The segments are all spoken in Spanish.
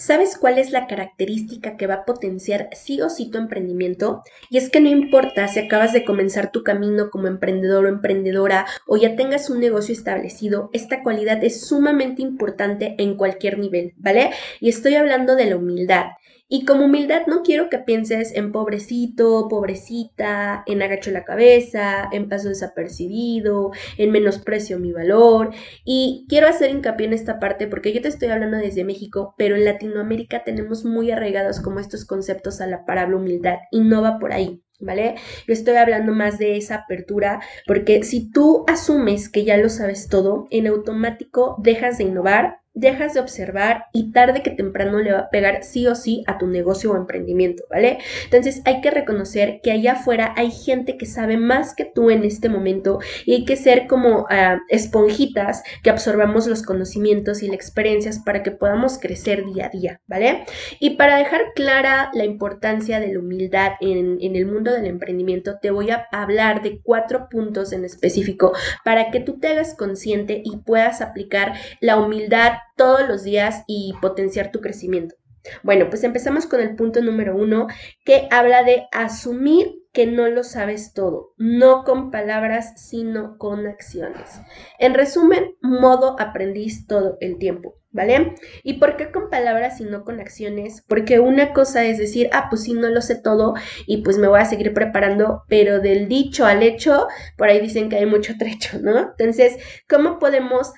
¿Sabes cuál es la característica que va a potenciar sí o sí tu emprendimiento? Y es que no importa si acabas de comenzar tu camino como emprendedor o emprendedora o ya tengas un negocio establecido, esta cualidad es sumamente importante en cualquier nivel, ¿vale? Y estoy hablando de la humildad. Y como humildad no quiero que pienses en pobrecito, pobrecita, en agacho la cabeza, en paso desapercibido, en menosprecio mi valor. Y quiero hacer hincapié en esta parte porque yo te estoy hablando desde México, pero en Latinoamérica tenemos muy arraigados como estos conceptos a la palabra humildad y no va por ahí. ¿Vale? Yo estoy hablando más de esa apertura porque si tú asumes que ya lo sabes todo, en automático dejas de innovar, dejas de observar y tarde que temprano le va a pegar sí o sí a tu negocio o emprendimiento, ¿vale? Entonces hay que reconocer que allá afuera hay gente que sabe más que tú en este momento y hay que ser como ah, esponjitas que absorbamos los conocimientos y las experiencias para que podamos crecer día a día, ¿vale? Y para dejar clara la importancia de la humildad en, en el mundo del emprendimiento, te voy a hablar de cuatro puntos en específico para que tú te hagas consciente y puedas aplicar la humildad todos los días y potenciar tu crecimiento. Bueno, pues empezamos con el punto número uno que habla de asumir que no lo sabes todo, no con palabras, sino con acciones. En resumen, modo aprendiz todo el tiempo, ¿vale? ¿Y por qué con palabras y no con acciones? Porque una cosa es decir, ah, pues sí, no lo sé todo y pues me voy a seguir preparando, pero del dicho al hecho, por ahí dicen que hay mucho trecho, ¿no? Entonces, ¿cómo podemos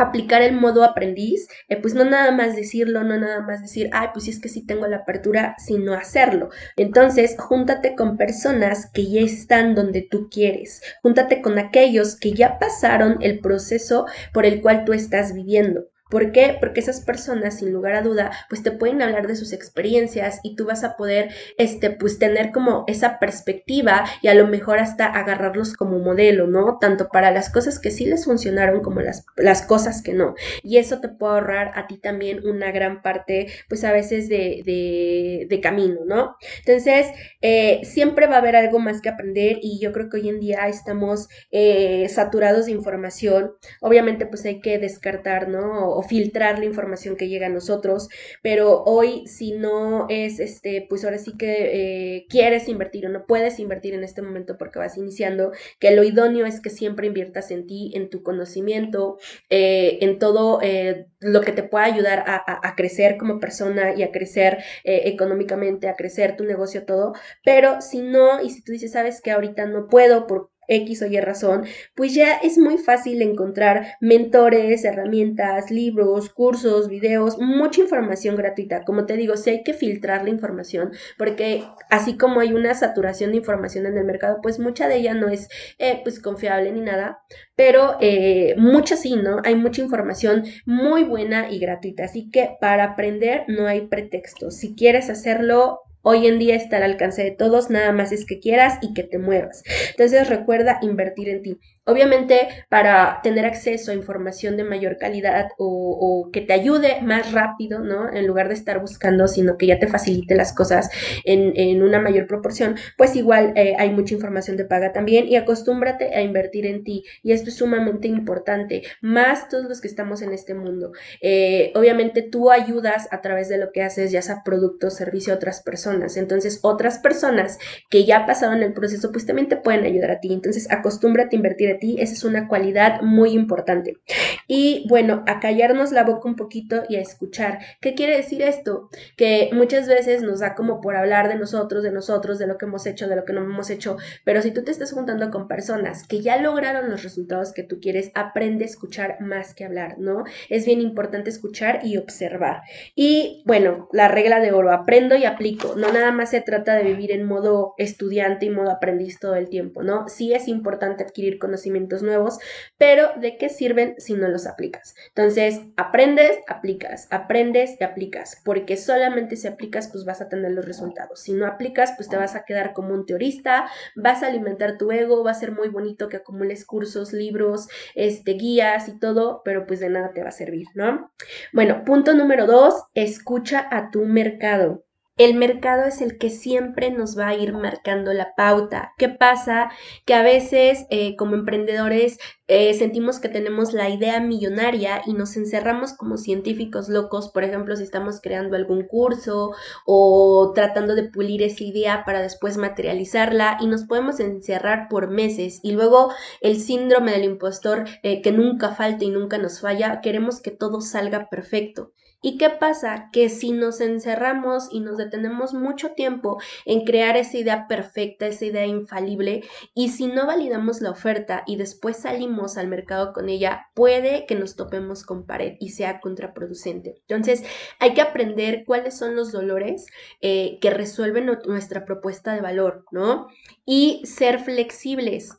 aplicar el modo aprendiz, eh, pues no nada más decirlo, no nada más decir, ay, pues es que sí tengo la apertura, sino hacerlo. Entonces, júntate con personas que ya están donde tú quieres, júntate con aquellos que ya pasaron el proceso por el cual tú estás viviendo. ¿Por qué? Porque esas personas, sin lugar a duda, pues te pueden hablar de sus experiencias y tú vas a poder, este, pues tener como esa perspectiva y a lo mejor hasta agarrarlos como modelo, ¿no? Tanto para las cosas que sí les funcionaron como las, las cosas que no. Y eso te puede ahorrar a ti también una gran parte, pues a veces de, de, de camino, ¿no? Entonces, eh, siempre va a haber algo más que aprender y yo creo que hoy en día estamos eh, saturados de información. Obviamente, pues hay que descartar, ¿no? Filtrar la información que llega a nosotros, pero hoy si no es, este, pues ahora sí que eh, quieres invertir o no puedes invertir en este momento porque vas iniciando, que lo idóneo es que siempre inviertas en ti, en tu conocimiento, eh, en todo eh, lo que te pueda ayudar a, a, crecer como persona y a crecer económicamente, a crecer tu negocio, todo, pero si no, y si tú dices, sabes que ahorita no puedo por X o Y razón, pues ya es muy fácil encontrar mentores, herramientas, libros, cursos, videos, mucha información gratuita. Como te digo, sí hay que filtrar la información, porque así como hay una saturación de información en el mercado, pues mucha de ella no es eh, pues confiable ni nada, pero eh, mucha sí, ¿no? Hay mucha información muy buena y gratuita, así que para aprender no hay pretexto. Si quieres hacerlo, Hoy en día está al alcance de todos, nada más es que quieras y que te muevas. Entonces recuerda invertir en ti. Obviamente, para tener acceso a información de mayor calidad o, que te ayude más rápido, ¿no? En lugar de estar buscando, sino que ya te facilite las cosas en, una mayor proporción, pues igual eh, hay mucha información de paga también y acostúmbrate a invertir en ti. Y esto es sumamente importante, más todos los que estamos en este mundo. Eh, obviamente, tú ayudas a través de lo que haces, ya sea producto, servicio a otras personas. Entonces, otras personas que ya pasaron el proceso, pues también te pueden ayudar a ti. Entonces, acostúmbrate a invertir en esa es una cualidad muy importante. Y bueno, a callarnos la boca un poquito y a escuchar. ¿Qué quiere decir esto? Que muchas veces nos da como por hablar de nosotros, de nosotros, de lo que hemos hecho, de lo que no hemos hecho, pero si tú te estás juntando con personas que ya lograron los resultados que tú quieres, aprende a escuchar más que hablar, ¿no? Es bien importante escuchar y observar. Y bueno, la regla de oro, aprendo y aplico. No nada más se trata de vivir en modo estudiante y modo aprendiz todo el tiempo, ¿no? Sí es importante adquirir conocimiento nuevos, pero ¿de qué sirven si no los aplicas? Entonces, aprendes, aplicas, aprendes y aplicas, porque solamente si aplicas, pues vas a tener los resultados. Si no aplicas, pues te vas a quedar como un teorista, vas a alimentar tu ego, va a ser muy bonito que acumules cursos, libros, este, guías y todo, pero pues de nada te va a servir, ¿no? Bueno, punto número dos, escucha a tu mercado. El mercado es el que siempre nos va a ir marcando la pauta. ¿Qué pasa? Que a veces eh, como emprendedores eh, sentimos que tenemos la idea millonaria y nos encerramos como científicos locos, por ejemplo, si estamos creando algún curso o tratando de pulir esa idea para después materializarla y nos podemos encerrar por meses y luego el síndrome del impostor eh, que nunca falta y nunca nos falla, queremos que todo salga perfecto. ¿Y qué pasa? Que si nos encerramos y nos detenemos mucho tiempo en crear esa idea perfecta, esa idea infalible, y si no validamos la oferta y después salimos al mercado con ella, puede que nos topemos con pared y sea contraproducente. Entonces, hay que aprender cuáles son los dolores eh, que resuelven nuestra propuesta de valor, ¿no? Y ser flexibles.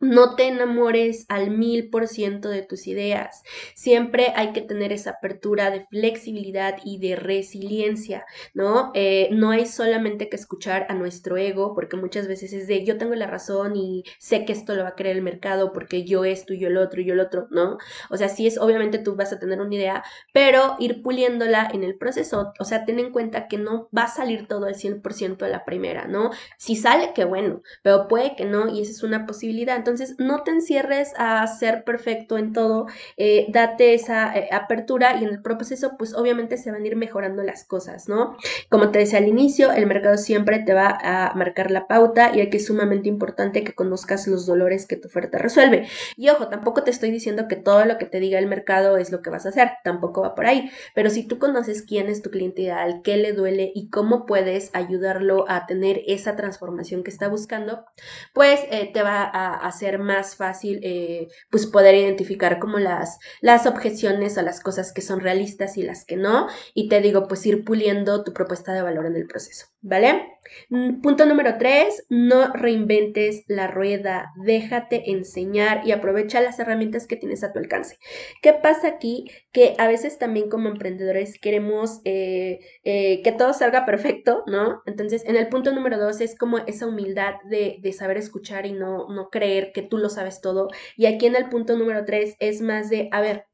No te enamores al mil por ciento de tus ideas. Siempre hay que tener esa apertura de flexibilidad y de resiliencia, ¿no? Eh, no hay solamente que escuchar a nuestro ego, porque muchas veces es de yo tengo la razón y sé que esto lo va a querer el mercado porque yo esto y yo el otro y yo el otro, ¿no? O sea, sí es, obviamente tú vas a tener una idea, pero ir puliéndola en el proceso, o sea, ten en cuenta que no va a salir todo al 100% a la primera, ¿no? Si sale, qué bueno, pero puede que no y esa es una posibilidad. Entonces, no te encierres a ser perfecto en todo, eh, date esa eh, apertura y en el proceso, pues obviamente se van a ir mejorando las cosas, ¿no? Como te decía al inicio, el mercado siempre te va a marcar la pauta y aquí es sumamente importante que conozcas los dolores que tu oferta resuelve. Y ojo, tampoco te estoy diciendo que todo lo que te diga el mercado es lo que vas a hacer, tampoco va por ahí, pero si tú conoces quién es tu cliente ideal, qué le duele y cómo puedes ayudarlo a tener esa transformación que está buscando, pues eh, te va a hacer más más fácil eh, pues poder identificar como las, las objeciones o las cosas que son realistas y las que no. Y te digo, pues ir puliendo tu propuesta de valor en el proceso, ¿vale? Mm, punto número tres, no reinventes la rueda, déjate enseñar y aprovecha las herramientas que tienes a tu alcance. ¿Qué pasa aquí? Que a veces también como emprendedores queremos eh, eh, que todo salga perfecto, ¿no? Entonces, en el punto número dos es como esa humildad de, de saber escuchar y no, no creer que tú lo sabes todo. Y aquí en el punto número tres es más de, a ver,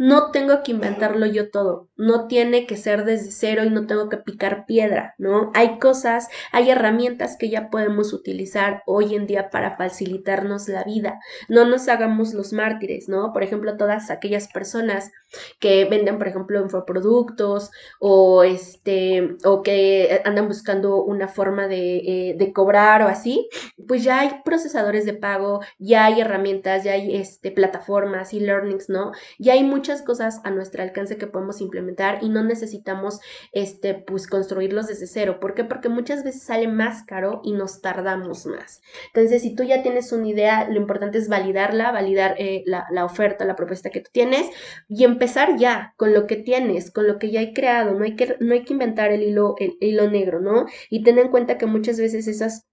no tengo que inventarlo yo todo, no tiene que ser desde cero y no tengo que picar piedra, ¿no? Hay cosas, hay herramientas que ya podemos utilizar hoy en día para facilitarnos la vida. No nos hagamos los mártires, ¿no? Por ejemplo, todas aquellas personas que venden, por ejemplo, infoproductos o este, o que andan buscando una forma de, eh, cobrar o así, pues ya hay procesadores de pago, ya hay herramientas, ya hay este, plataformas y learnings, ¿no? Ya hay muchas cosas a nuestro alcance que podemos implementar y no necesitamos este pues construirlos desde cero. ¿Por qué? Porque muchas veces sale más caro y nos tardamos más. Entonces, si tú ya tienes una idea, lo importante es validarla, validar eh, la, la, oferta, la propuesta que tú tienes y empezar ya con lo que tienes, con lo que ya hay creado. No hay que, no hay que inventar el hilo, el hilo negro, ¿no? Y ten en cuenta que muchas veces esas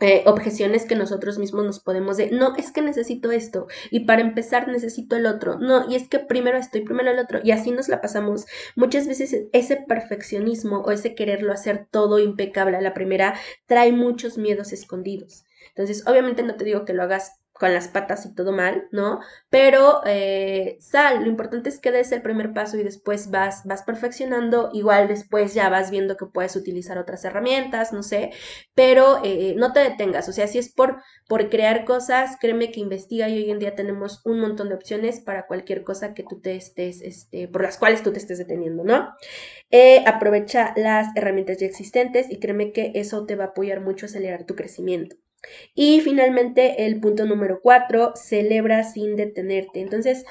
eh, objeciones que nosotros mismos nos podemos de, no, es que necesito esto y para empezar necesito el otro, no, y es que primero esto y primero el otro y así nos la pasamos. Muchas veces ese perfeccionismo o ese quererlo hacer todo impecable a la primera trae muchos miedos escondidos. Entonces, obviamente no te digo que lo hagas con las patas y todo mal, ¿no? Pero eh, sal, lo importante es que des el primer paso y después vas, vas perfeccionando, igual después ya vas viendo que puedes utilizar otras herramientas, no sé, pero eh, no te detengas, o sea, si es por, por crear cosas, créeme que investiga y hoy en día tenemos un montón de opciones para cualquier cosa que tú te estés, este, por las cuales tú te estés deteniendo, ¿no? Eh, aprovecha las herramientas ya existentes y créeme que eso te va a apoyar mucho a acelerar tu crecimiento. Y finalmente el punto número cuatro, celebra sin detenerte. Entonces,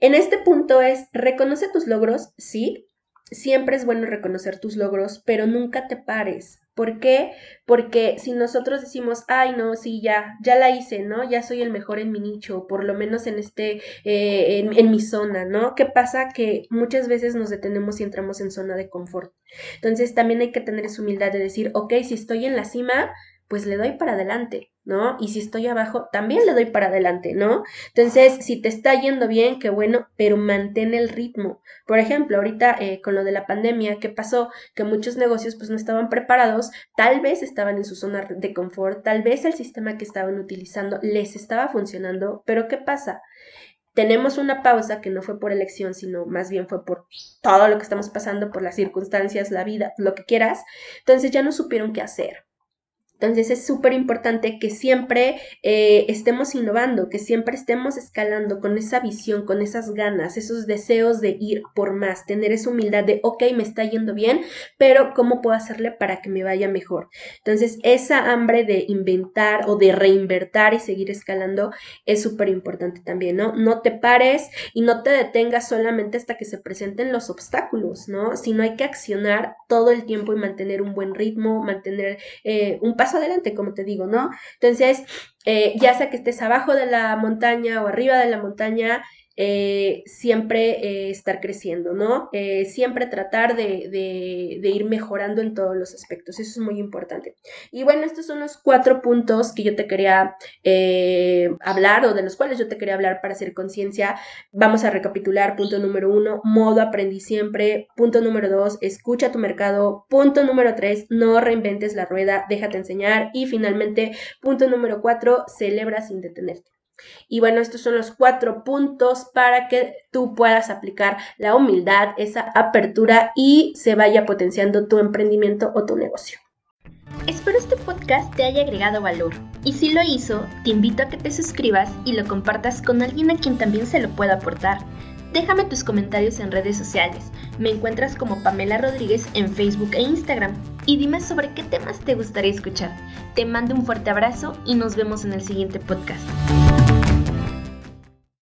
en este punto es, reconoce tus logros, sí, siempre es bueno reconocer tus logros, pero nunca te pares. ¿Por qué? Porque si nosotros decimos, ay, no, sí, ya, ya la hice, ¿no? Ya soy el mejor en mi nicho, por lo menos en este, eh, en, en, mi zona, ¿no? ¿Qué pasa? Que muchas veces nos detenemos y entramos en zona de confort. Entonces también hay que tener esa humildad de decir, ok, si estoy en la cima, pues le doy para adelante, ¿no? Y si estoy abajo, también le doy para adelante, ¿no? Entonces, si te está yendo bien, qué bueno, pero mantén el ritmo. Por ejemplo, ahorita eh, con lo de la pandemia, ¿qué pasó? Que muchos negocios pues no estaban preparados, tal vez estaban en su zona de confort, tal vez el sistema que estaban utilizando les estaba funcionando, pero ¿qué pasa? tenemos una pausa que no fue por elección, sino más bien fue por todo lo que estamos pasando, por las circunstancias, la vida, lo que quieras, entonces ya no supieron qué hacer. Entonces es súper importante que siempre eh, estemos innovando, que siempre estemos escalando con esa visión, con esas ganas, esos deseos de ir por más, tener esa humildad de, ok, me está yendo bien, pero ¿cómo puedo hacerle para que me vaya mejor? Entonces esa hambre de inventar o de reinvertir y seguir escalando es súper importante también, ¿no? No te pares y no te detengas solamente hasta que se presenten los obstáculos, ¿no? Sino hay que accionar todo el tiempo y mantener un buen ritmo, mantener eh, un paso adelante, como te digo, ¿no? Entonces, eh, ya sea que estés abajo de la montaña o arriba de la montaña, eh, siempre eh, estar creciendo, ¿no? Eh, siempre tratar de, de, ir mejorando en todos los aspectos. Eso es muy importante. Y bueno, estos son los cuatro puntos que yo te quería hablar o de los cuales yo te quería hablar para hacer conciencia. Vamos a recapitular. Punto número uno, modo aprendí siempre. Punto número dos, escucha tu mercado. Punto número tres, no reinventes la rueda, déjate enseñar. Y finalmente, punto número cuatro, celebra sin detenerte. Y bueno, estos son los cuatro puntos para que tú puedas aplicar la humildad, esa apertura y se vaya potenciando tu emprendimiento o tu negocio. Espero este podcast te haya agregado valor y si lo hizo, te invito a que te suscribas y lo compartas con alguien a quien también se lo pueda aportar. Déjame tus comentarios en redes sociales. Me encuentras como Pamela Rodríguez en Facebook e Instagram. Y dime sobre qué temas te gustaría escuchar. Te mando un fuerte abrazo y nos vemos en el siguiente podcast.